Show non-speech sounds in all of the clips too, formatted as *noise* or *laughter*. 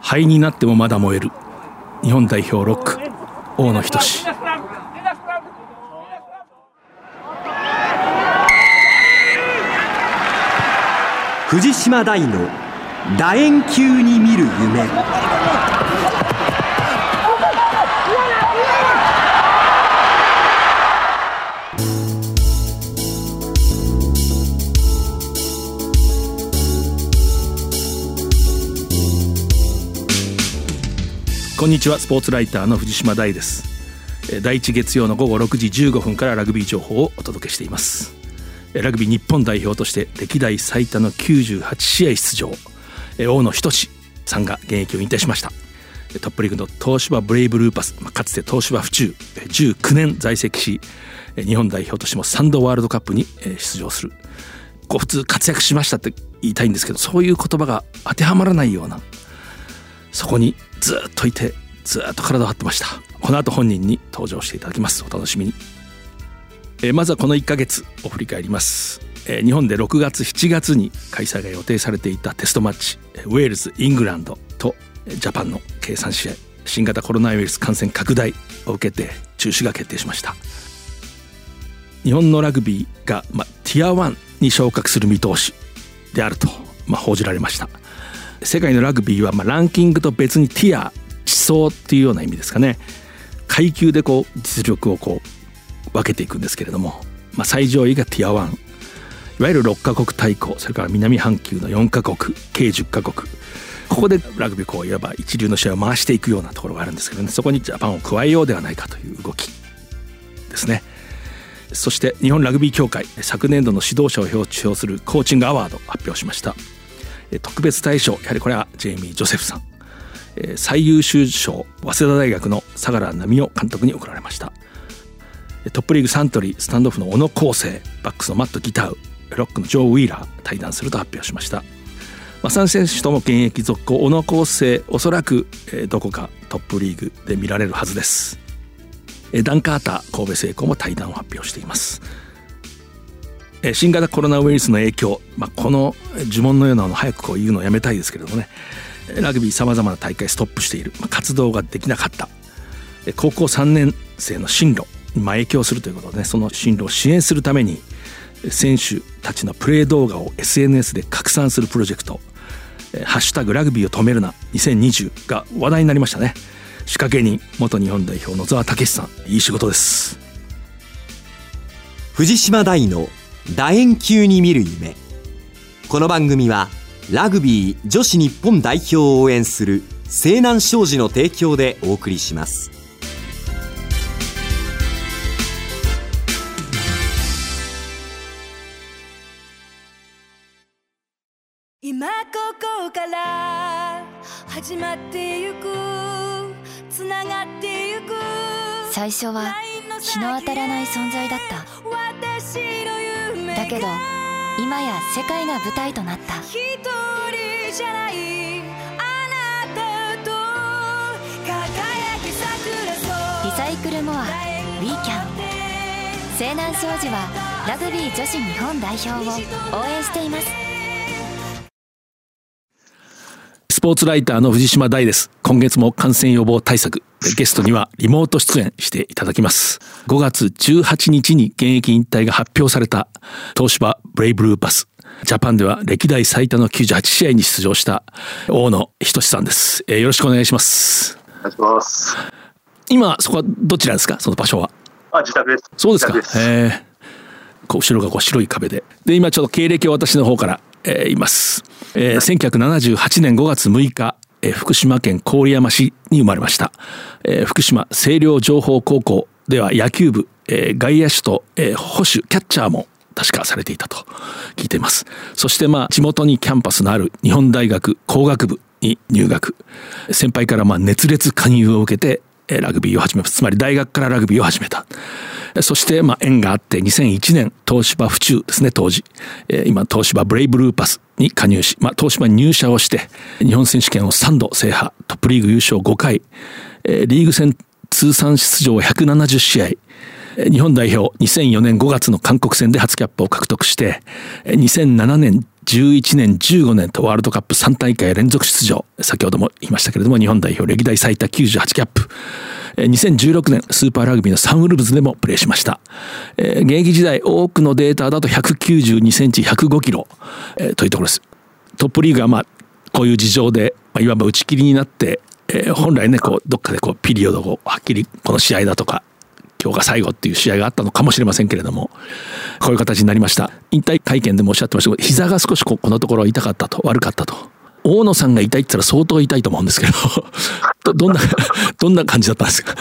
灰になってもまだ燃える。日本代表ロック大野仁。藤島大の楕円球に見る夢こんにちは。スポーツライターの藤島大です。第一月曜の午後6時15分からラグビー情報をお届けしています。ラグビー日本代表として歴代最多の98試合出場。大野仁志さんが現役を引退しました。トップリーグの東芝ブレイブルーパスかつて東芝府中19年在籍し日本代表としても3度ワールドカップに出場する。こう普通活躍しましたって言いたいんですけどそういう言葉が当てはまらないようなそこにずっといてずっと体を張ってました。この後本人に登場していただきます。お楽しみに、えー、まずはこの1ヶ月を振り返ります、えー、日本で6月7月に開催が予定されていたテストマッチウェールズイングランドとジャパンの計算試合新型コロナウイルス感染拡大を受けて中止が決定しました。日本のラグビーが、ま、ティア1に昇格する見通しであると、ま、報じられました。世界のラグビーはまランキングと別にティア地層っていうような意味ですかね。階級でこう実力をこう分けていくんですけれども、まあ、最上位がティア1いわゆる6カ国対抗。それから南半球の4カ国。計10カ国。ここでラグビーこういわば一流の試合を回していくようなところがあるんですけどね。そこにジャパンを加えようではないかという動き。ですね。そして日本ラグビー協会昨年度の指導者を表彰するコーチングアワード発表しました。特別大賞やはりこれはジェイミー・ジョセフさん。最優秀賞早稲田大学の相良奈美夫監督に贈られました。トップリーグサントリースタンドオフの小野康生バックスのマット・ギタウロックのジョー・ウィーラー対談すると発表しました、まあ、3選手とも現役続行小野康生おそらくどこかトップリーグで見られるはずです。ダン・カーター神戸製鋼も対談を発表しています。新型コロナウイルスの影響、まあ、この呪文のようなの早くこう言うのをやめたいですけれどもね。ラグビーさまざまな大会ストップしている、まあ、活動ができなかった。高校3年生の進路に影響するということでねその進路を支援するために選手たちのプレー動画を SNS で拡散するプロジェクト「ハッシュタグラグビーを止めるな。2020」が話題になりましたね。仕掛け人元日本代表野沢武さん。いい仕事です。藤島大の楕円球に見る夢この番組はラグビー女子日本代表を応援する西南商事の提供でお送りします。今ここから始まってゆくつながってゆく最初は日の当たらない存在だっただけど今や世界が舞台となった。一人じゃないあなたと輝き桜リサイクルモアウィーキャン西南商事はラグビー女子日本代表を応援していますポーツライターの藤島大です。今月も感染予防対策ゲストにはリモート出演していただきます。5月18日に現役引退が発表された東芝ブレイブルーパス。ジャパンでは歴代最多の98試合に出場した大野仁さんです、えー、よろしくお願いします。お願いします。今そこはどちらですか？その場所は。あ自宅です。そうですか。えー、こう後ろがこう白い壁で。で今ちょっと経歴を私の方から、えー、言います、えー、1978年5月6日え福島県郡山市に生まれました、え福島清涼情報高校では野球部、え外野手と、え保守キャッチャーも確かされていたと聞いています。そしてまあ地元にキャンパスのある日本大学工学部に入学。先輩からまあ熱烈勧誘を受けてラグビーを始めつまり大学からラグビーを始めた。そしてまあ縁があって2001年東芝府中ですね当時。今東芝ブレイブルーパスに加入し、まあ、東芝に入社をして日本選手権を3度制覇トップリーグ優勝5回。リーグ戦通算出場170試合日本代表2004年5月の韓国戦で初キャップを獲得して2007年11年15年とワールドカップ3大会連続出場。先ほども言いましたけれども日本代表歴代最多98キャップ。2016年スーパーラグビーのサンウルブズでもプレーしました、現役時代多くのデータだと192センチ105キロ、というところです。トップリーグはまあこういう事情で、まあ、いわば打ち切りになって、本来ねこうどっかでこうピリオドをはっきりこの試合だとか今日が最後っていう試合があったのかもしれませんけれどもこういう形になりました引退会見でもおっしゃってましたけど膝が少しこのところ痛かったと悪かったと大野さんが痛いって言ったら相当痛いと思うんですけど *laughs* どんなどんな感じだったんですか？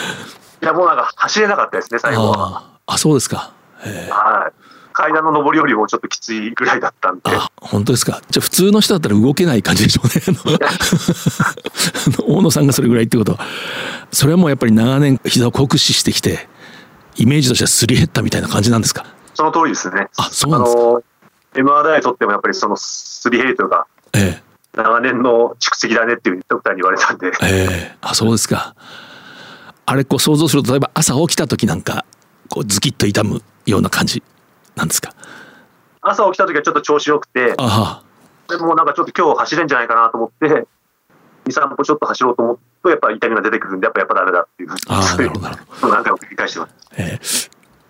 いやもうなんか走れなかったですね最後はあそうですかはい階段の上りよりもちょっときついぐらいだったんで。あ、本当ですか。じゃあ普通の人だったら動けない感じでしょうね。*laughs* 大野さんがそれぐらいってことは。それはもうやっぱり長年膝を酷使してきて、イメージとしてはすり減ったみたいな感じなんですか？その通りですね。あ、そうなんですか。MRI とってもやっぱりそのすり減りというか、ええ、長年の蓄積だねっていうドクターに言われたんで。ええ、あ、そうですか。あれこう想像すると例えば朝起きた時なんかこうズキッと痛むような感じなんですか？朝起きた時はちょっと調子よくて、でもなんかちょっと今日走れんじゃないかなと思って、2、3歩ちょっと走ろうと思うと、やっぱ痛みが出てくるんで、やっぱやっぱダメだっていうふうに、あなるほど何回も繰り返してます。え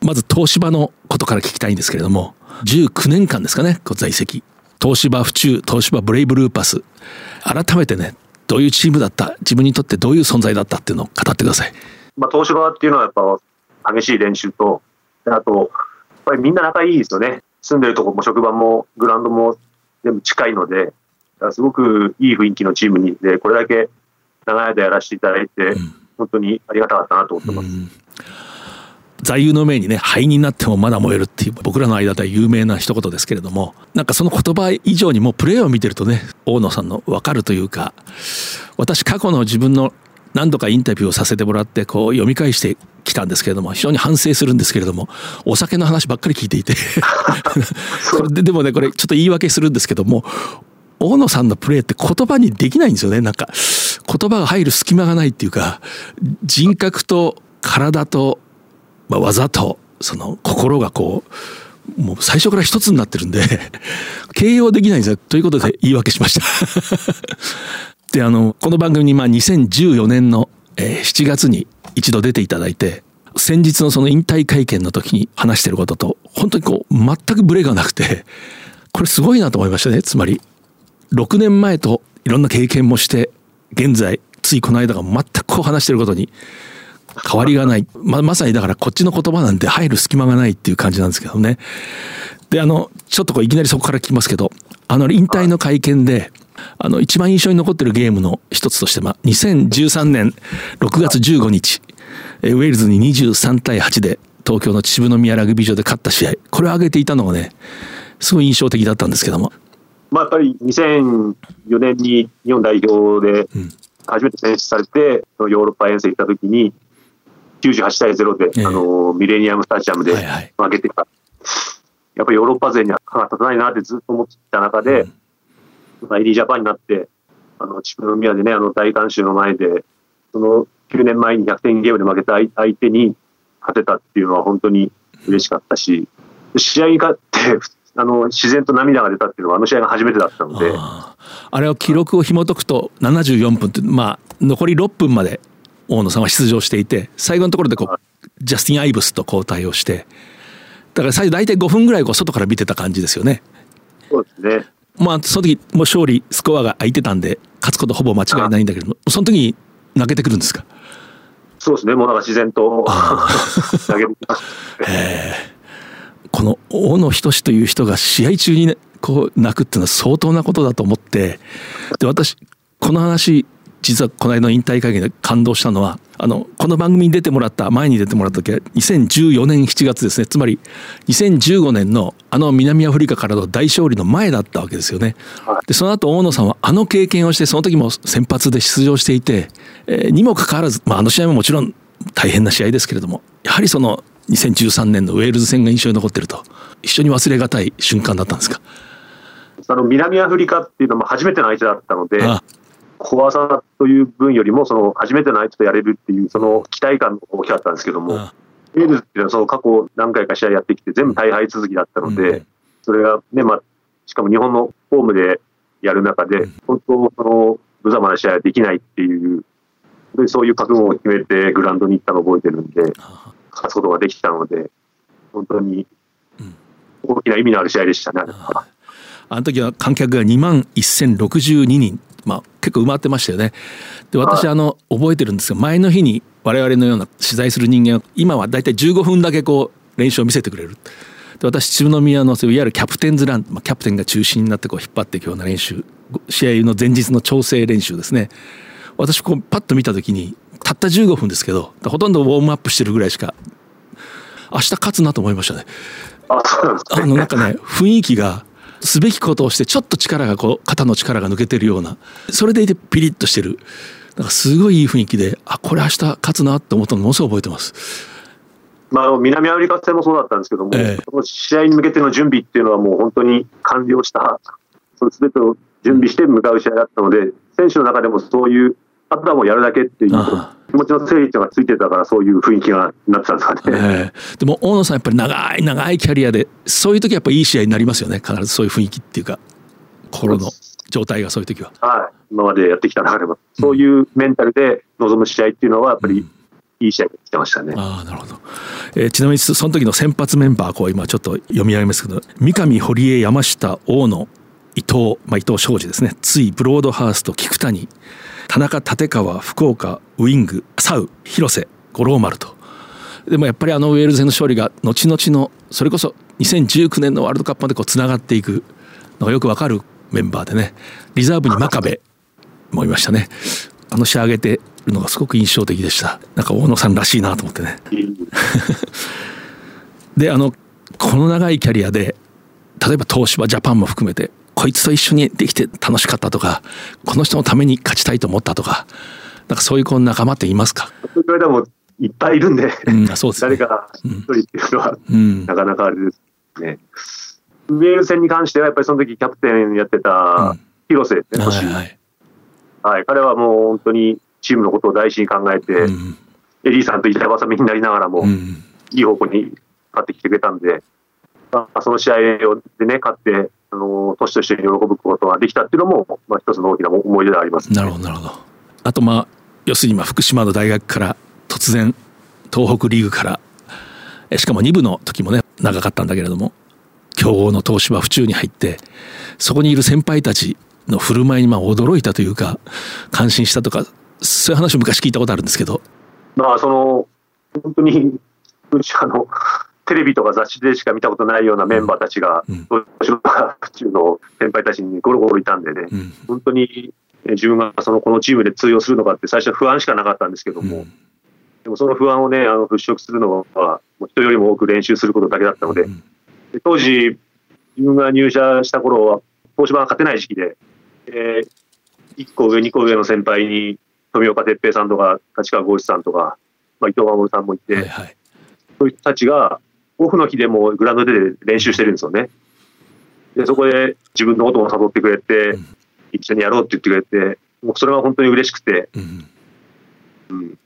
ー、まず東芝のことから聞きたいんですけれども、19年間ですかね、在籍。東芝府中、東芝ブレイブルーパス。改めてね、どういうチームだった、自分にとってどういう存在だった？っていうのを語ってください。まあ、東芝っていうのはやっぱ激しい練習と、あと、ぱりみんな仲いいですよね。住んでるとこも職場もグラウンドも全部近いので、すごくいい雰囲気のチームに、で、これだけ長い間やらせていただいて、本当にありがたかったなと思ってます。座右の銘にね灰になってもまだ燃えるっていう僕らの間では有名な一言ですけれどもなんかその言葉以上にもプレーを見てるとね大野さんの分かるというか私過去の自分の何度かインタビューをさせてもらってこう読み返してきたんですけれども非常に反省するんですけれどもお酒の話ばっかり聞いていて。*laughs* *laughs* *laughs* ででもねこれちょっと言い訳するんですけども大野さんのプレーって言葉にできないんですよね。なんか言葉が入る隙間がないっていうか人格と体と、まあ、技とその心がこうもう最初から一つになってるんで形容できないんですよ。ということで言い訳しました。*laughs* であのこの番組にまあ2014年の、えー、7月に一度出ていただいて先日のその引退会見の時に話してることと本当にこう全くブレがなくてこれすごいなと思いましたね。つまり6年前といろんな経験もして現在ついこの間が全くこう話してることに変わりがない。ままさにだからこっちの言葉なんて入る隙間がないっていう感じなんですけどね。であのちょっとこういきなりそこから聞きますけどあの引退の会見であの一番印象に残ってるゲームの一つとして、まあ、2013年6月15日ウェールズに23対8で東京の秩父宮ラグビー場で勝った試合。これを挙げていたのがねすごい印象的だったんですけども。まあ、やっぱり2004年に日本代表で初めて選出されて、ヨーロッパ遠征行った時に98対0で、えー、あのミレニアムスタジアムで負けてた、はいはい、やっぱりヨーロッパ勢には歯が立たないなってずっと思ってた中で、うん。まあ、ジャパンになって、あの、秩父宮でね、あの、大観衆の前で、その9年前に逆転ゲームで負けた相手に勝てたっていうのは本当に嬉しかったし、試合に勝って、あの、自然と涙が出たっていうのはあの試合が初めてだったので。ああれは記録を紐解くと74分って、まあ、残り6分まで大野さんは出場していて、最後のところでこう、ジャスティン・アイブスと交代をして、だから最初大体5分ぐらいこう外から見てた感じですよね。そうですね。まあその時もう勝利スコアが空いてたんで勝つことほぼ間違いないんだけどもその時に投げてくるんですか？そうですね。もうなんか自然と *laughs* 投げてきます、この大野仁という人が試合中にねこう泣くっていうのは相当なことだと思ってで私この話実はこの間の引退会見で感動したのはあのこの番組に出てもらった前に出てもらった時は2014年7月ですねつまり2015年のあの南アフリカからの大勝利の前だったわけですよね。でその後大野さんはあの経験をしてその時も先発で出場していて、えー、にもかかわらず、まあ、あの試合ももちろん大変な試合ですけれどもやはりその2013年のウェールズ戦が印象に残ってると。一緒に忘れがたい瞬間だったんですか？あの南アフリカっていうのも初めての相手だったので怖さという分よりも、その初めての相手とやれるっていう、その期待感が大きかったんですけども、ウェールズっていうのはその過去何回か試合やってきて、全部大敗続きだったので、うん、それがね、まあ、しかも日本のホームでやる中で、本当、その無様な試合はできないっていう、でそういう覚悟を決めてグラウンドに行ったのを覚えてるんで、勝つことができたので、本当に大きな意味のある試合でしたね。あの時は観客が2万1062人、まあ、結構埋まってましたよね。で私あの覚えてるんですが前の日に我々のような取材する人間は今は大体15分だけこう練習を見せてくれる。で私秩父宮のいわゆるキャプテンズラン、まあ、キャプテンが中心になってこう引っ張っていくような練習試合の前日の調整練習ですね私こうパッと見た時にたった15分ですけどほとんどウォームアップしてるぐらいしか明日勝つなと思いましたね。あのなんかね雰囲気がすべきことをしてちょっと力がこう肩の力が抜けてるようなそれでいてピリッとしてるなんかすごいいい雰囲気であこれ明日勝つなって思ったのものすごい覚えてます。まあ、南アフリカ戦もそうだったんですけども、えその試合に向けての準備っていうのはもう本当に完了したその全てを準備して向かう試合だったので選手の中でもそういうあとはもうやるだけっていう。気持ちの整理がついてたからそういう雰囲気がなってたんですかね、えー、でも大野さんやっぱり長い長いキャリアでそういう時やっぱいい試合になりますよね。必ずそういう雰囲気っていうか心の状態がそういう時は。はい、今までやってきた中でも。そういうメンタルで臨む試合っていうのはやっぱり、うん。いい試合が来てましたね。あなるほど、えー、ちなみにその時の先発メンバーこう今ちょっと読み上げますけど三上堀江山下大野伊藤、まあ、伊藤昌司ですね。ついブロードハースト菊谷田中立川福岡ウイングサウ広瀬五郎丸と。でもやっぱりあのウェールズ戦の勝利が後々のそれこそ2019年のワールドカップまでこうつながっていくのがよくわかるメンバーでね。リザーブに真壁もいましたね。あの仕上げてるのがすごく印象的でした。なんか大野さんらしいなと思ってね。であのこの長いキャリアで例えば東芝ジャパンも含めてこいつと一緒にできて楽しかったとかこの人のために勝ちたいと思ったとかなんかそういうこの仲間っていますか？それでもいっぱいいるんで、うん、そうです、ね、誰か一人っていうのは、うん、なかなかあれですね。ウェール戦に関してはやっぱりその時キャプテンやってた広瀬ですね、はい、はい、はい、彼はもう本当にチームのことを大事に考えて、うん、エリーさんと板挟みになりながらも、いい方向に勝ってきてくれたんで、まあ、その試合でね、勝って、あの年として喜ぶことができたっていうのも、まあ、一つの大きな思い出であります、ね、なるほど、なるほど。あと、まあ、要するに、福島の大学から突然、東北リーグから、しかも2部の時もね、長かったんだけれども、強豪の東芝府中に入って、そこにいる先輩たちの振る舞いにまあ驚いたというか、感心したとか、そういう話を昔聞いたことあるんですけど。まあ、その、本当に、あの、テレビとか雑誌でしか見たことないようなメンバーたちが、東芝府中の先輩たちにゴロゴロいたんでね、うん、本当に自分がそのこのチームで通用するのかって最初は不安しかなかったんですけども、うん、でもその不安をね、あの払拭するのは、人よりも多く練習することだけだったので、うん、で当時、自分が入社した頃は、東芝が勝てない時期で、えー、1個上、2個上の先輩に、富岡哲平さんとか、立川剛志さんとか、まあ、伊藤守さんもいて、はいはい、そういう人たちが、オフの日でもグラウンドで練習してるんですよね。で、そこで自分のことを誘ってくれて、うん、一緒にやろうって言ってくれて、もうそれは本当に嬉しくて、うん、うん、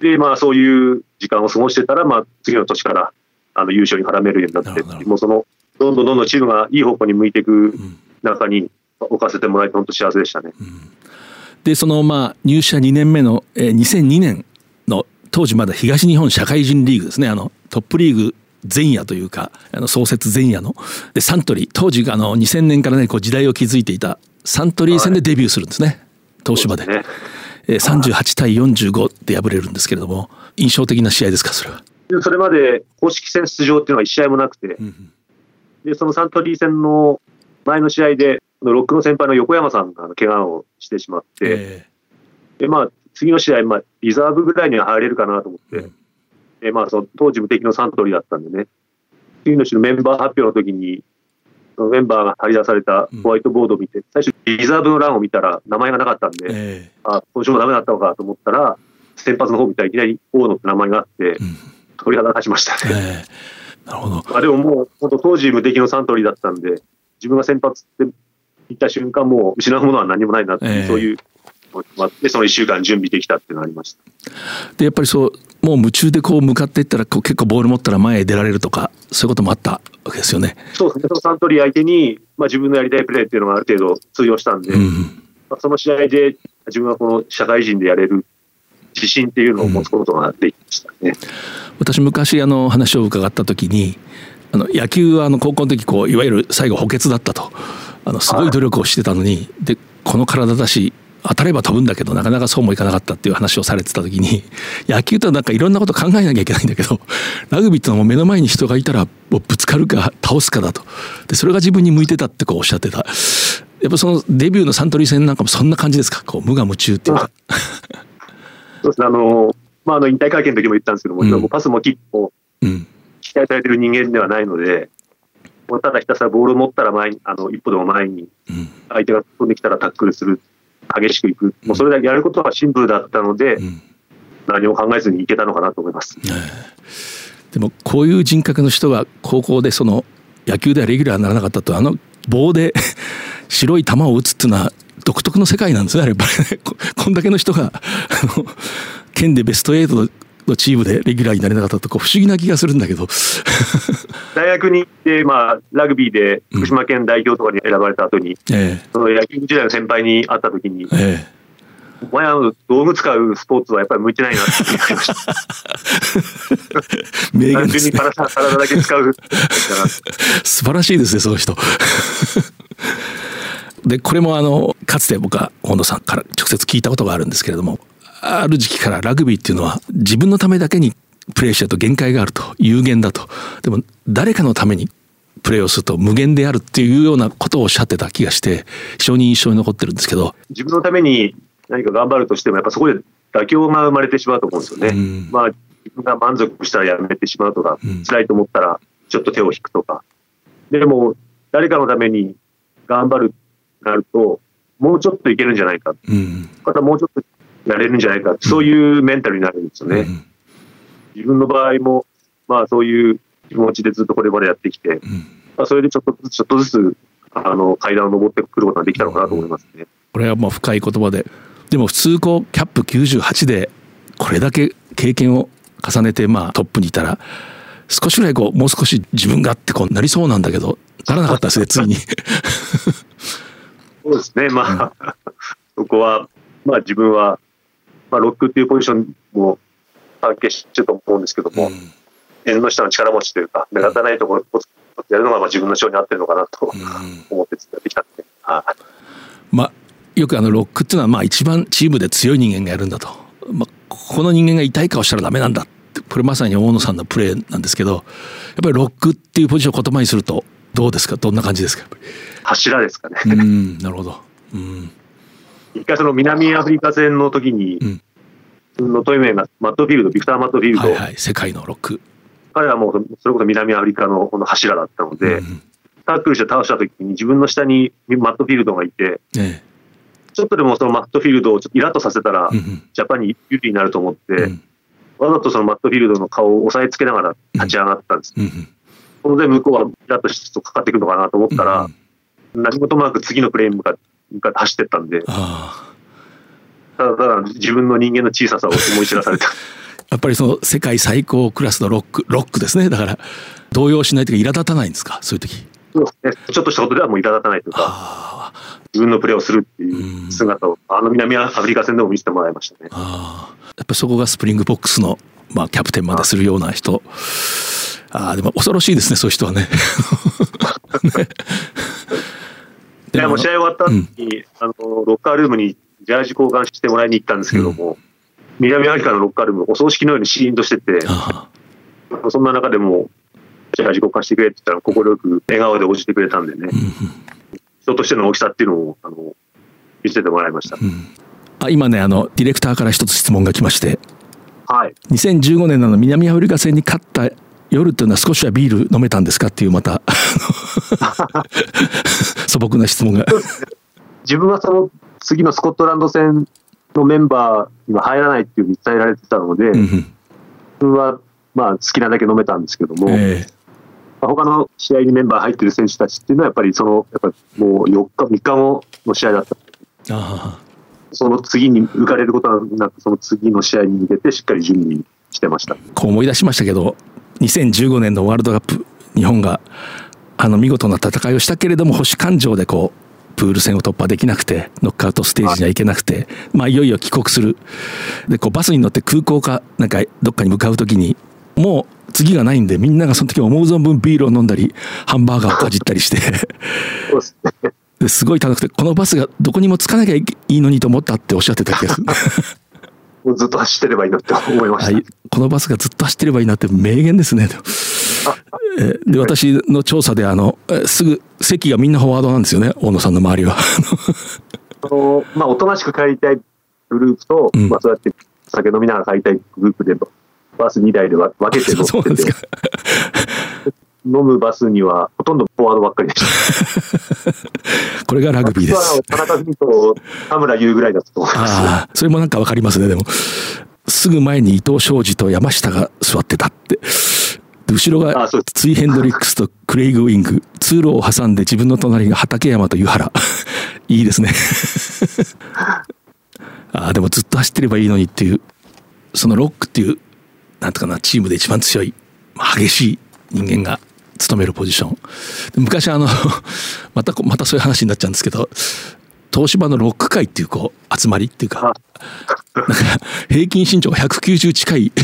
で、まあそういう時間を過ごしてたら、まあ次の年からあの優勝に絡めるようになって、もうその、どんどんどんどんチームがいい方向に向いていく中に置かせてもらえて本当幸せでしたね。うん、で、そのまあ入社2年目の、えー、2002年の当時まだ東日本社会人リーグですね、あのトップリーグ前夜というかあの創設前夜の。でサントリー当時あの2000年からねこう時代を築いていたサントリー戦でデビューするんですね、はい、東芝で。ね、え38対45で敗れるんですけれども印象的な試合ですかそれは？それまで公式戦出場っていうのは1試合もなくて、うん、でそのサントリー戦の前の試合でロックの先輩の横山さんが怪我をしてしまって、えー、でまあ、次の試合、まあ、リザーブぐらいには入れるかなと思って、うんえまあ、その当時無敵のサントリーだったんでね、次の週のメンバー発表の時に、そのメンバーが張り出されたホワイトボードを見て、うん、最初、リザーブの欄を見たら名前がなかったんで、えー、あ今週もダメだったのかと思ったら、先発の方見たらいきなり大野って名前があって、うん、鳥肌立ちましたね。えー、なるほど。まあでももう、本当当時無敵のサントリーだったんで、自分が先発って言った瞬間、もう失うものは何もないなっていう、えー、そういうでその1週間準備できたっていうのがありました。でやっぱりそうもう夢中でこう向かっていったらこう結構ボール持ったら前へ出られるとかそういうこともあったわけですよね。そうですね。サントリー相手に、まあ、自分のやりたいプレーっていうのがある程度通用したんで、うん、まあ、その試合で自分はこの社会人でやれる自信っていうのを持つことができましたね、うん、私昔あの話を伺った時にあの野球はあの高校の時こういわゆる最後補欠だったと。あのすごい努力をしてたのに、でこの体だし当たれば飛ぶんだけどなかなかそうもいかなかったっていう話をされてた時に *laughs* 野球とはなんかいろんなこと考えなきゃいけないんだけど *laughs* ラグビーってのはもう目の前に人がいたらもうぶつかるか倒すかだと。でそれが自分に向いてたってこうおっしゃってた。やっぱそのデビューのサントリー戦なんかもそんな感じですか？こう無我夢中っていうか。そうですね。あのまあ、あの引退会見の時も言ったんですけども、うん、パスもキックも期待されてる人間ではないので、もうただひたすらボールを持ったら前にあの一歩でも前に、相手が飛んできたらタックルする、激しくいく、もうそれだけやることはシンプルだったので、何も考えずにいけたのかなと思います。でもこういう人格の人が高校でその野球ではレギュラーにならなかったとあの棒で *laughs* 白い球を打つっていうのは独特の世界なんですねやっぱりねこんだけの人が県でベスト8のチームでレギュラーになれなかったとこ不思議な気がするんだけど *laughs* 大学に行って、まあ、ラグビーで福島県代表とかに選ばれた後に、うんえその野球時代の先輩に会った時に、えお前は道具使うスポーツはやっぱり向いてないなって言われました。*laughs* 名言です体体だけ使う。*laughs* 素晴らしいですね、その人。で、これもあの、かつて僕は本野さんから直接聞いたことがあるんですけれども、ある時期からラグビーっていうのは自分のためだけにプレーしちゃうと限界があると有限だと。でも誰かのためにプレーをすると無限であるっていうようなことをおっしゃってた気がして非常に印象に残ってるんですけど。自分のために何か頑張るとしてもやっぱそこで妥協が生まれてしまうと思うんですよね。うん、まあ自分が満足したらやめてしまうとか、うん、辛いと思ったらちょっと手を引くとか。でも誰かのために頑張るなるともうちょっといけるんじゃないか、うん、またもうちょっとやれるんじゃないか、そういうメンタルになるんですよね。自分の場合も、まあそういう気持ちでずっとこれまでやってきて、まあ、それでちょっとずつちょっとずつあの階段を上ってくることができたのかなと思いますね。これはまあ深い言葉で、でも普通こうキャップ98でこれだけ経験を重ねてまあトップにいたら少しぐらいこうもう少し自分がってこうなりそうなんだけどならなかったですね *laughs* ついに。そうですねまあ、そこはまあ自分はまあ、ロックっていうポジションも関係してると思うんですけども、うん、縁の下の力持ちというか、目立たないところをやるのがまあ自分の性に合ってるのかなと思ってやってきたんで、はい、まあ、よくあのロックっていうのはまあ一番チームで強い人間がやるんだと、まあ、この人間が痛い顔したらダメなんだってこれまさに大野さんのプレーなんですけどやっぱりロックっていうポジションを言葉にするとどうですか？どんな感じですか？柱ですかね。うんなるほど、うん一回その南アフリカ戦の時に、うん、のトイメがマットフィールド、ビクター・マットフィールド、はいはい、世界のロック。彼はもうそれこそ南アフリカのこの柱だったので、うん、タックルして倒した時に自分の下にマットフィールドがいて、ええ、ちょっとでもそのマットフィールドをちょっとイラッとさせたら、うん、ジャパンに有利になると思って、うん、わざとそのマットフィールドの顔を押さえつけながら立ち上がったんです。当然向こうはイラッとかかってくるのかなと思ったら、何事もなく次のプレーに向かって向かって走ってったんで、ただただ自分の人間の小ささを思い知らされた。*laughs* やっぱりその世界最高クラスのロック、ロックですね。だから動揺しないというか苛立たないんですか、そういう時。そうですね。ちょっとしたことではもう苛立たないというか、自分のプレーをするっていう姿を、あの南アフリカ戦でも見せてもらいましたね。あやっぱそこがスプリングボックスの、まあ、キャプテンまでするような人。ああ、でも恐ろしいですね、そういう人はね。*laughs* *laughs* ねいやもう試合終わった後に、うん、あのロッカールームにジャージ交換してもらいに行ったんですけども、うん、南アフリカのロッカールーム、お葬式のようにシーンとしてて、そんな中でも、ジャージ交換してくれって言ったら、快く笑顔で応じてくれたんでね、うん、人としての大きさっていうのをあの見せてもらいました。あ今ねあの、ディレクターから一つ質問が来まして、はい、2015年の南アフリカ戦に勝った夜っていうのは少しはビール飲めたんですかっていうまた *laughs* 素朴な質問が自分はその次のスコットランド戦のメンバーには入らないっていうふうに伝えられてたので、うん、自分はまあ好きなだけ飲めたんですけども、えー、他の試合にメンバー入ってる選手たちっていうのはやっぱりそのやっぱもう4日3日後の試合だった。あその次に浮かれることはなく、その次の試合に向けてしっかり準備してました。こう思い出しましたけど、2015年のワールドカップ、日本があの見事な戦いをしたけれども、保守感情でこう、プール戦を突破できなくて、ノックアウトステージには行けなくて、まあ、いよいよ帰国する。で、こう、バスに乗って空港か、なんか、どっかに向かうときに、もう次がないんで、みんながその時思う存分ビールを飲んだり、ハンバーガーをかじったりしてすごい楽しくて、このバスがどこにも着かなきゃいいのにと思ったっておっしゃってた気がする。ずっと走ってればいいなって思いました、はい。このバスがずっと走ってればいいなって名言ですね。で、私の調査で、あの、すぐ席がみんなフォワードなんですよね、大野さんの周りは。あのまあ、おとなしく帰りたいグループと、うん、まあ、そうやって酒飲みながら帰りたいグループでバス2台で分けて乗ってて。飲むバスにはほとんどフォワードばっかりでした。*laughs* これがラグビーです。田中文と田村優ぐらいだったと思います。ああ、それもなんかわかりますね、でも。すぐ前に伊藤昌司と山下が座ってたって。後ろがツイ・ヘンドリックスとクレイグ・ウィング。通路を挟んで自分の隣が畠山と湯原。*laughs* いいですね。*laughs* ああ、でもずっと走ってればいいのにっていう、そのロックっていう、なんとかな、チームで一番強い、激しい人間が務めるポジション。昔あの *laughs* また、またそういう話になっちゃうんですけど、東芝のロック会っていうこう集まりっていうか、なんか平均身長が190近い *laughs*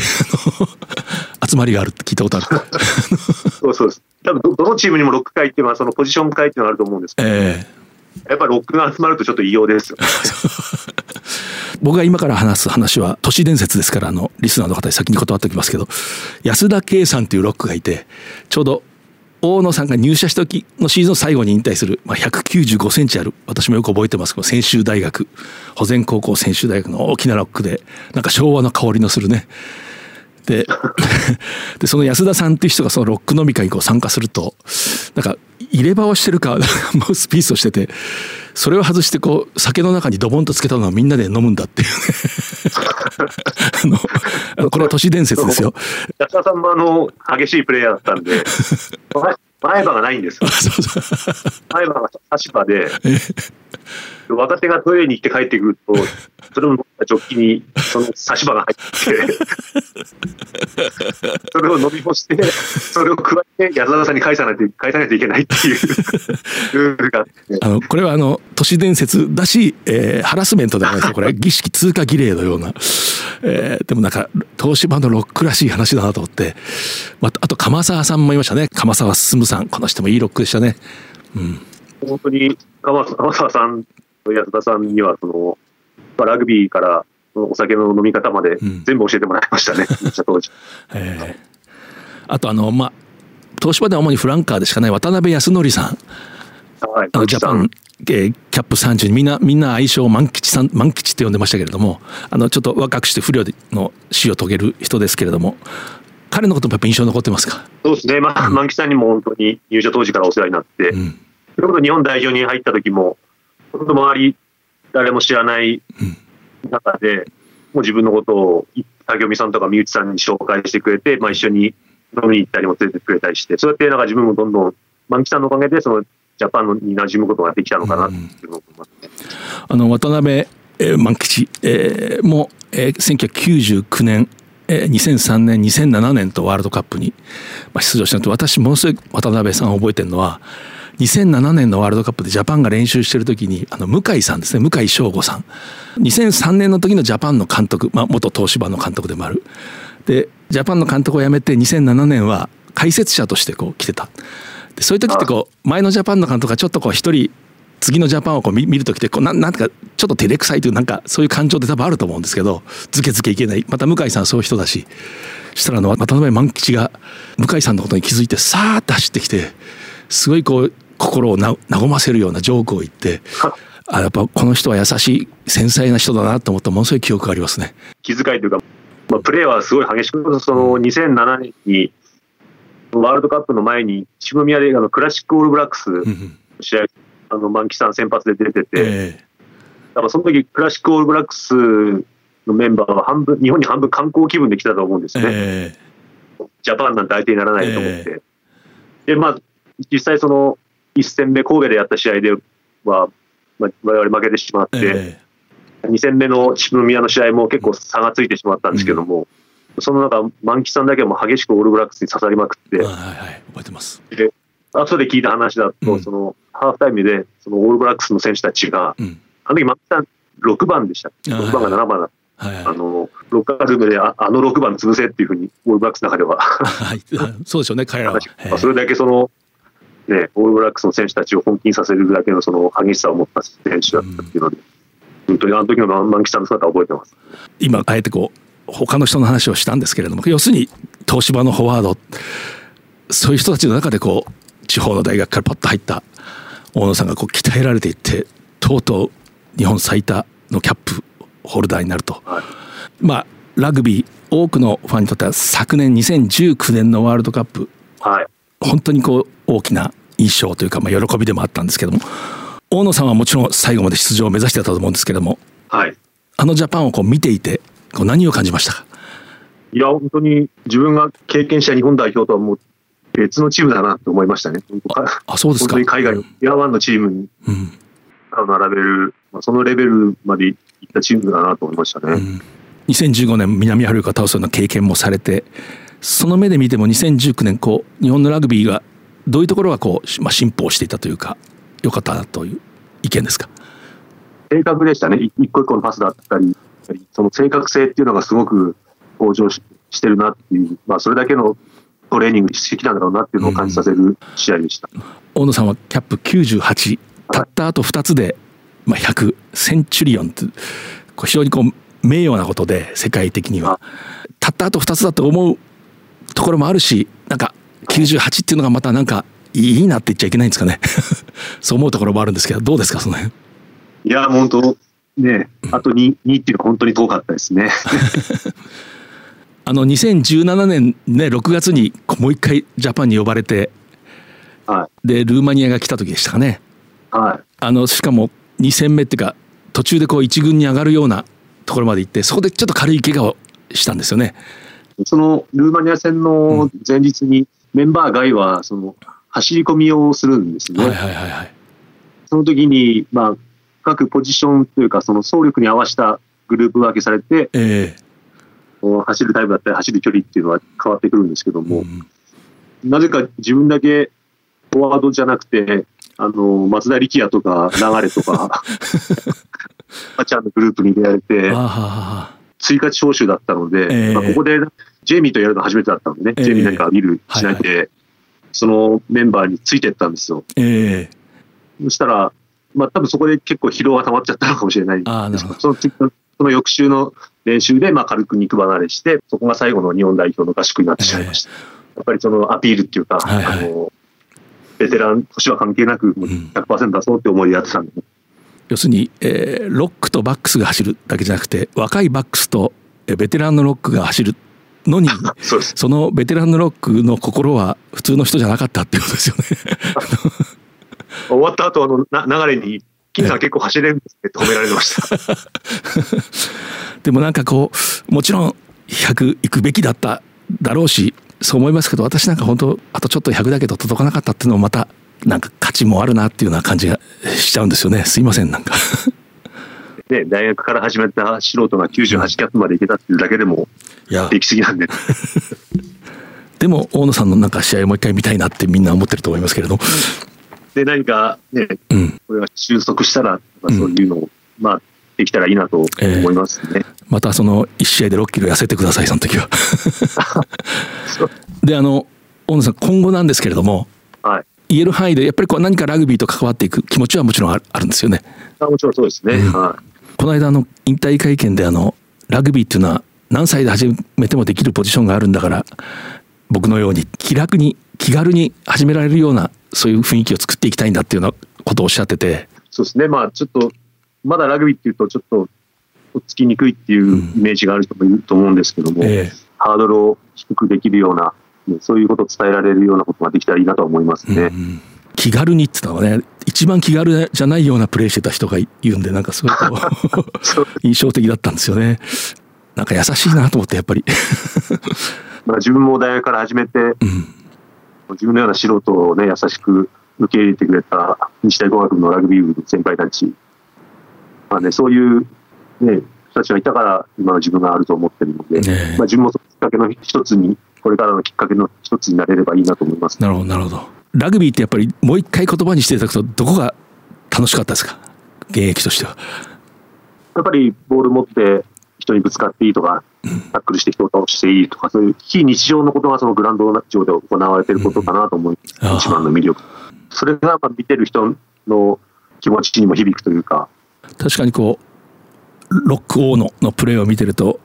集まりがあるって聞いたことある。*laughs* そうそうです。多分どのチームにもロック会っていうのはそのポジション会っていうのがあると思うんですけど、えー、やっぱりロックが集まるとちょっと異様ですよ。僕が今から話す話は都市伝説ですからあのリスナーの方に先に断っておきますけど安田圭さんというロックがいてちょうど大野さんが入社した時のシーズン最後に引退する、まあ、195センチある私もよく覚えてます。けど専修大学保全高校専修大学の大きなロックでなんか昭和の香りのするねででその安田さんっていう人がそのロック飲み会にこう参加するとなんか入れ歯をしてるか *laughs* マウスピースをしててそれを外してこう酒の中にドボンとつけたのはみんなで飲むんだっていうね。*laughs* あのこれは都市伝説ですよ。安田さんもあの激しいプレイヤーだったんで前歯がないんですよ。*laughs* 前歯が足歯で私がトイレに行って帰ってくると、それをジョッキにその差し歯が入ってそれを飲み干して、それを加えて安田さんに返さないと返さないといけないっていうルールがあって。あのこれはあの都市伝説だし、えー、ハラスメントではないですよ。これは儀式通過儀礼のような。えー、でもなんか東芝のロックらしい話だなと思って、まあ、あと鎌沢さんもいましたね。鎌沢進さん。この人もいいロックでしたね。うん。本当に鎌沢さん安田さんにはその、まあ、ラグビーからお酒の飲み方まで全部教えてもらいましたね、うん、当時。えー、あとあの、まあ、東芝では主にフランカーでしかない渡辺康則さん。はい、あのジャパン、えー、キャップ30みんなみんな愛称万吉さん万吉って呼んでましたけれどもあのちょっと若くして不良の死を遂げる人ですけれども彼のこともやっぱ印象残ってますか？そうですね、まあ、うん、万吉さんにも本当に入社当時からお世話になって、うん、それこそ日本代表に入った時も本当周り誰も知らない中で、もう自分のことを作業美さんとか身内さんに紹介してくれて、まあ、一緒に飲みに行ったりも連れてくれたりして、そうやってなんか自分もどんどん、万木さんのおかげで、そのジャパンに馴染むことができたのかなっていうのますね。あの渡辺、えー、万吉、えー、も、えー、1999年、えー、2003年、2007年とワールドカップに、まあ、出場したのと、私、ものすごい渡辺さんを覚えてるのは、2007年のワールドカップでジャパンが練習してる時にあの向井さんですね。向井翔吾さん。2003年の時のジャパンの監督、まあ、元東芝の監督でもある。でジャパンの監督を辞めて2007年は解説者としてこう来てた。でそういう時ってこう前のジャパンの監督がちょっとこう一人次のジャパンをこう見る時ってこうななんかちょっと照れくさいというなんかそういう感情って多分あると思うんですけどずけずけいけない。また向井さんそういう人だし。そしたらあの渡辺万吉が向井さんのことに気づいてさーっと走ってきてすごいこう心を和ませるようなジョークを言って、*laughs* あやっぱこの人は優しい繊細な人だなと思ったものすごい記憶がありますね。気遣いというか、まあ、プレーはすごい激しく、その2007年にワールドカップの前に渋宮であのクラシックオールブラックスの試合、あの満期さん先発で出てて、えー、だからその時クラシックオールブラックスのメンバーは半分日本に半分観光気分で来たと思うんですね。えー、ジャパンなんて相手にならないと思って。えー、でまあ実際その1戦目神戸でやった試合では、まあ、我々負けてしまって、え2戦目の渋宮の試合も結構差がついてしまったんですけども、うん、その中、万吉さんだけも激しくオールブラックスに刺さりまくって、はいはい、覚えてます。で、後で聞いた話だと、うん、そのハーフタイムで、そのオールブラックスの選手たちが、うん、あの時、万吉さん6番でした。6番が7番だった。はいはい、あのロッカールームでああの6番潰せっていうふうに、オールブラックスの中では。はい、*laughs* そうでしょうね、彼らは。それだけその、ね、オールブラックスの選手たちを本気にさせるだけのその激しさを持った選手だったっていうので、本当にあの時の万吉さんの姿を覚えてます。今、あえてこう、他の人の話をしたんですけれども、要するに東芝のフォワード、そういう人たちの中でこう、地方の大学からパッと入った大野さんがこう鍛えられていって、とうとう日本最多のキャップホルダーになると。はい、まあ、ラグビー、多くのファンにとっては昨年2019年のワールドカップ、はい、本当にこう大きな印象というか、まあ、喜びでもあったんですけども大野さんはもちろん最後まで出場を目指してたと思うんですけども、はい、あのジャパンをこう見ていてこう何を感じましたか？いや本当に自分が経験した日本代表とはもう別のチームだなと思いましたね。あそうですか。本当に海外のヤーワンのチームに並べる、まあ、そのレベルまでいったチームだなと思いましたね。うん、2015年南アフリカ倒すような経験もされてその目で見ても2019年こう日本のラグビーがどういうところがこう、まあ、進歩していたというか良かったなという意見ですか？正確でしたね。一個一個のパスだったりその正確性っていうのがすごく向上してるなっていう、まあ、それだけのトレーニングしてきたんだろうなっていうのを感じさせる試合でした、うん、大野さんはキャップ98たったあと2つで、まあ、100センチュリオンって非常にこう名誉なことで世界的には。たったあと2つだと思うところもあるしなんか98っていうのがまたなんかいいなって言っちゃいけないんですかね。*laughs* そう思うところもあるんですけどどうですかその辺？いや本当ねあと 2, 2っていうのは本当に遠かったですね。*laughs* あの2017年ね6月にもう一回ジャパンに呼ばれて、はい、でルーマニアが来た時でしたかね、はい、あのしかも2戦目っていうか途中でこう1軍に上がるようなところまで行ってそこでちょっと軽い怪我をしたんですよね。そのルーマニア戦の前日にメンバー外はその走り込みをするんですね。はいはいはいはい、その時に、まあ、各ポジションというか、その走力に合わせたグループ分けされて、えー、走るタイムだったり、走る距離っていうのは変わってくるんですけども、うん、なぜか自分だけフォワードじゃなくて、あの松田力也とか流れとか、あちゃんのグループに入れられて、追加招集だったので、えー、まあ、ここでジェイミーとやるの初めてだったのでね、えー、ジェイミー何か見るしないで、はいはい、そのメンバーについてったんですよ。えー、そしたら、まあ多分そこで結構疲労が溜まっちゃったのかもしれないあなるほど。そのその翌週の練習でまあ軽く肉離れして、そこが最後の日本代表の合宿になってしまいました。えー、やっぱりそのアピールっていうか、はいはい、あのベテラン、年は関係なく、100%出そうって思いでやってたんで、要するに、えー、ロックとバックスが走るだけじゃなくて、若いバックスとベテランのロックが走るのに *laughs* そのベテランのロックの心は普通の人じゃなかったっていうことですよね。終わった後あのな流れに「金さん結構走れるんですね」って褒められました。*laughs* でもなんかこうもちろん100行くべきだっただろうしそう思いますけど私なんか本当あとちょっと100だけど届かなかったっていうのもまたなんか価値もあるなっていうような感じがしちゃうんですよね。すいませんなんかね、大学から始めた素人が98キャップまでいけたっていうだけでもできすぎなんで。*laughs* でも大野さんのなんか試合をもう一回見たいなってみんな思ってると思いますけれど。で何かね、うん、これが収束したら、まあ、そういうのを、うん、まあできたらいいなと思いますね。えー、またその1試合で6キロ痩せてくださいその時は。*laughs* であの大野さん今後なんですけれども、はい、言える範囲でやっぱりこう何かラグビーと関わっていく気持ちはもちろんあるんですよね。あもちろんそうですね。うん、はいこの間の引退会見であのラグビーっていうのは何歳で始めてもできるポジションがあるんだから僕のように気楽に気軽に始められるようなそういう雰囲気を作っていきたいんだっていうようなことをおっしゃってて。そうですね。まあちょっとまだラグビーっていうとちょっととっつきにくいっていうイメージがある人もいると思うんですけども、うんえ。ー、ハードルを低くできるようなそういうことを伝えられるようなことができたらいいなと思いますね。うん気軽にって言ったのはね一番気軽じゃないようなプレーしてた人が言うんでなんかすごい *laughs* 印象的だったんですよね。なんか優しいなと思ってやっぱり。まあ自分も大学から始めて、うん、自分のような素人をね優しく受け入れてくれた日大工学部のラグビー部の先輩たち。まあねそういうね、人たちがいたから今の自分があると思ってるので、ね、まあ、自分もきっかけの一つにこれからのきっかけの一つになれればいいなと思います。なるほどなるほどラグビーってやっぱりもう一回言葉にしていただくとどこが楽しかったですか？現役としては。やっぱりボール持って人にぶつかっていいとか、タックルして人を倒していいとか、そういう非日常のことがそのグラウンド上で行われていることかなと思う、うん、一番の魅力。それが見てる人の気持ちにも響くというか。確かにこう、ロックオーののプレーを見てると、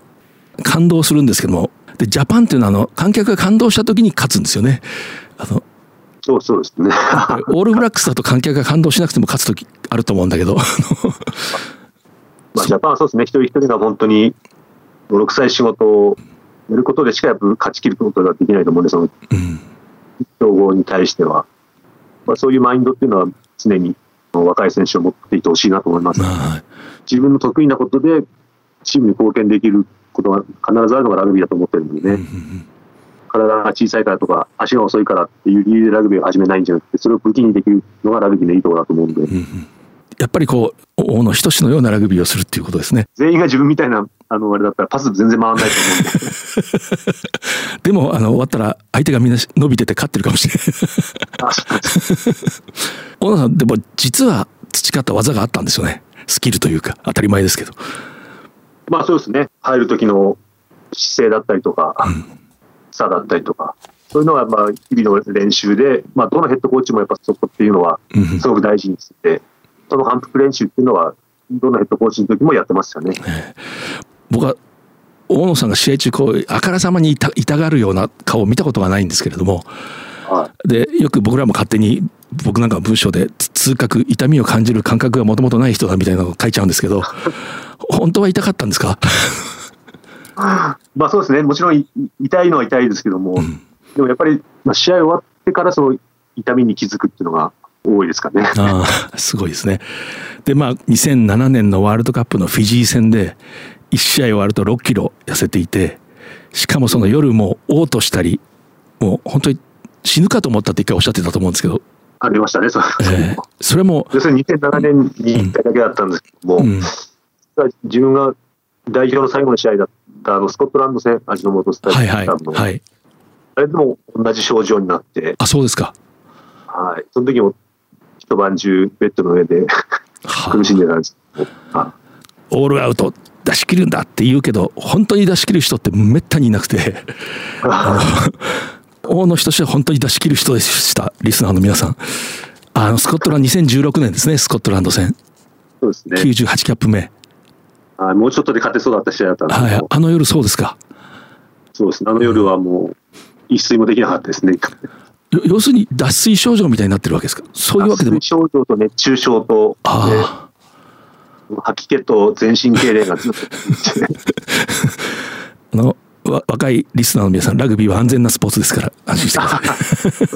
感動するんですけども、で、ジャパンっていうのは、あの、観客が感動した時に勝つんですよね。あの、そうそうですね。*laughs* オールブラックスだと観客が感動しなくても勝つ時あると思うんだけど。*laughs* まあ、ジャパンはそうですね、一人一人が本当に、6歳仕事をやることでしかやっぱ勝ち切ることができないと思うんで、その、うん、競合に対しては。まあ、そういうマインドっていうのは常に若い選手を持っていてほしいなと思います。はい、自分の得意なことでチームに貢献できることが必ずあるのがラグビーだと思ってるんでね。うんうん体が小さいからとか、足が遅いからっていう理由でラグビーを始めないんじゃなくて、それを武器にできるのがラグビーのいいところだと思うんで。うんやっぱりこう、大野仁のようなラグビーをするっていうことですね。全員が自分みたいな、あの、あれだったらパス全然回らないと思うんで。*laughs* でも、あの、終わったら相手がみんな伸びてて勝ってるかもしれない。大野さん、でも実は培った技があったんですよね。スキルというか、当たり前ですけど。まあそうですね。入る時の姿勢だったりとか、うんさだったりとか、そういうのはまあ日々の練習で、まあ、どのヘッドコーチもやっぱそこっていうのはすごく大事にして、その反復練習っていうのは、どのヘッドコーチの時もやってますよね。僕は大野さんが試合中こうあからさまに痛痛がるような顔を見たことがないんですけれども、はい、でよく僕らも勝手に僕なんか文章で痛覚痛みを感じる感覚がもともとない人だみたいなのを書いちゃうんですけど *laughs* 本当は痛かったんですか？まあそうですね、もちろん痛いのは痛いですけども、うん、でもやっぱり、まあ、試合終わってからその痛みに気づくっていうのが多いですかね。あすごいですね。で、まあ、2007年のワールドカップのフィジー戦で、1試合終わると6キロ痩せていて、しかもその夜も嘔吐したり、もう本当に死ぬかと思ったって一回おっしゃってたと思うんですけど。ありましたね、それ,、えー、それも。要するに2007年に1回だけだったんですけども、うんうん、自分が代表の最後の試合だったあのスコットランド戦、味の素スタジアムの、はいはい、あれでも同じ症状になって、あそうですか。はい、その時も一晩中ベッドの上で苦しんでたんですオールアウト出し切るんだって言うけど本当に出し切る人ってめったにいなくて。*laughs* 大野仁は本当に出し切る人でしたリスナーの皆さん。あのスコットランド2016年ですねスコットランド戦。そうですね。98キャップ目あもうちょっとで勝てそうだった試合だったんですはい、あの夜そうですか。そうですねあの夜はもう一睡もできなかったですね要するに脱水症状みたいになってるわけですか？そういうわけでも。脱水症状と熱中症と、あ吐き気と全身痙攣が *laughs* あの若いリスナーの皆さんラグビーは安全なスポーツですから安心してくださ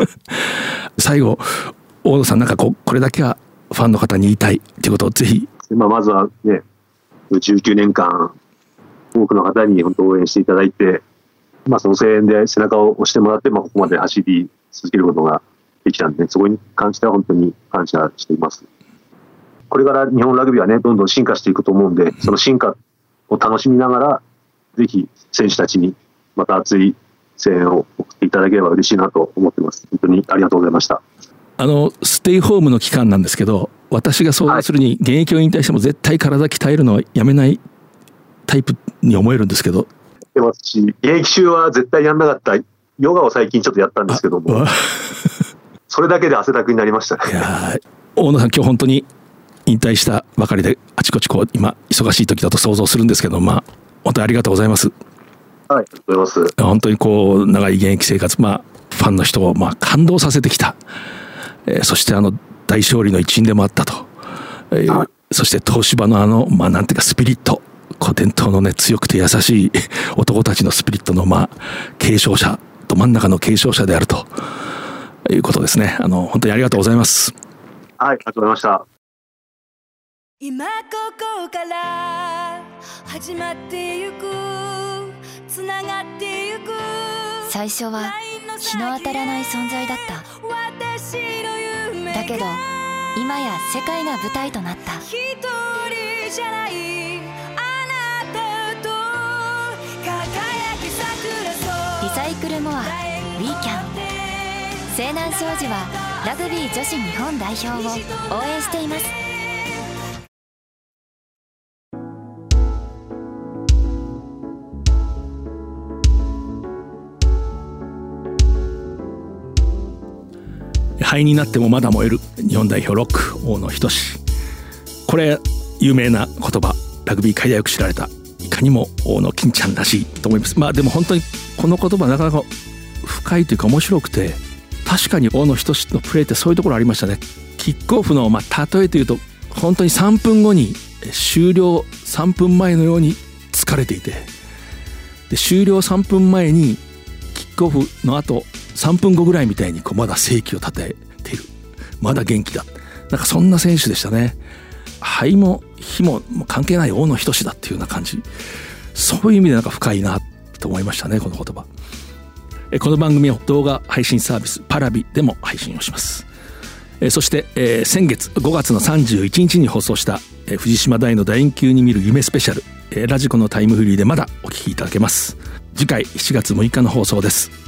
い。*laughs* 最後大野さんなんかここれだけはファンの方に言いたいということをぜひ、まあ、まずはね19年間多くの方に本当応援していただいて、まあ、その声援で背中を押してもらって、まあ、ここまで走り続けることができたんで、そこに関しては本当に感謝しています。これから日本ラグビーはね、どんどん進化していくと思うんで、その進化を楽しみながら、ぜひ選手たちにまた熱い声援を送っていただければ嬉しいなと思ってます。本当にありがとうございました。あの、ステイホームの期間なんですけど、私が想像するに、現役を引退しても絶対体鍛えるのはやめないタイプに思えるんですけど。てますし、現役中は絶対やんなかったヨガを最近ちょっとやったんですけども、それだけで汗だくになりましたね。いや大野さん、今日本当に引退したばかりで、あちこちこう、今、忙しい時だと想像するんですけど、まあ、本当にありがとうございます。はい、ありがとうございます。本当にこう、長い現役生活、まあ、ファンの人を、まあ、感動させてきた。えー、そしてあの、大勝利の一員でもあったと。えー、そして東芝のあの、まあ、なんていうか、スピリット。こう伝統のね、強くて優しい *laughs* 男たちのスピリットの、まあ、継承者ど真ん中の継承者であるということですね。あの、本当にありがとうございます。はい、ありがとうございました。今ここから始まってゆくつながってゆく最初は日の当たらない存在だっただけど今や世界が舞台となった。一人じゃないあなたと輝き桜リサイクルモアウィーキャン西南商事はラグビー女子日本代表を応援しています灰になってもまだ燃える日本代表ロック大野仁これ有名な言葉ラグビー界でよく知られたいかにも大野金ちゃんらしいと思います。まあでも本当にこの言葉なかなか深いというか面白くて確かに大野仁のプレーってそういうところありましたね。キックオフの、まあ、例えというと本当に3分後に終了3分前のように疲れていて。で終了3分前にキックオフの後3分後ぐらいみたいにこうまだ正気を立てている。まだ元気だ。なんかそんな選手でしたね。肺も火も関係ない大野仁だっていうような感じ。そういう意味でなんか深いなと思いましたねこの言葉。この番組は動画配信サービスパラビでも配信をします。そして、先月5月の31日に放送した、藤島大の楕円球に見る夢スペシャル、ラジコのタイムフリーでまだお聞きいただけます。次回7月6日の放送です。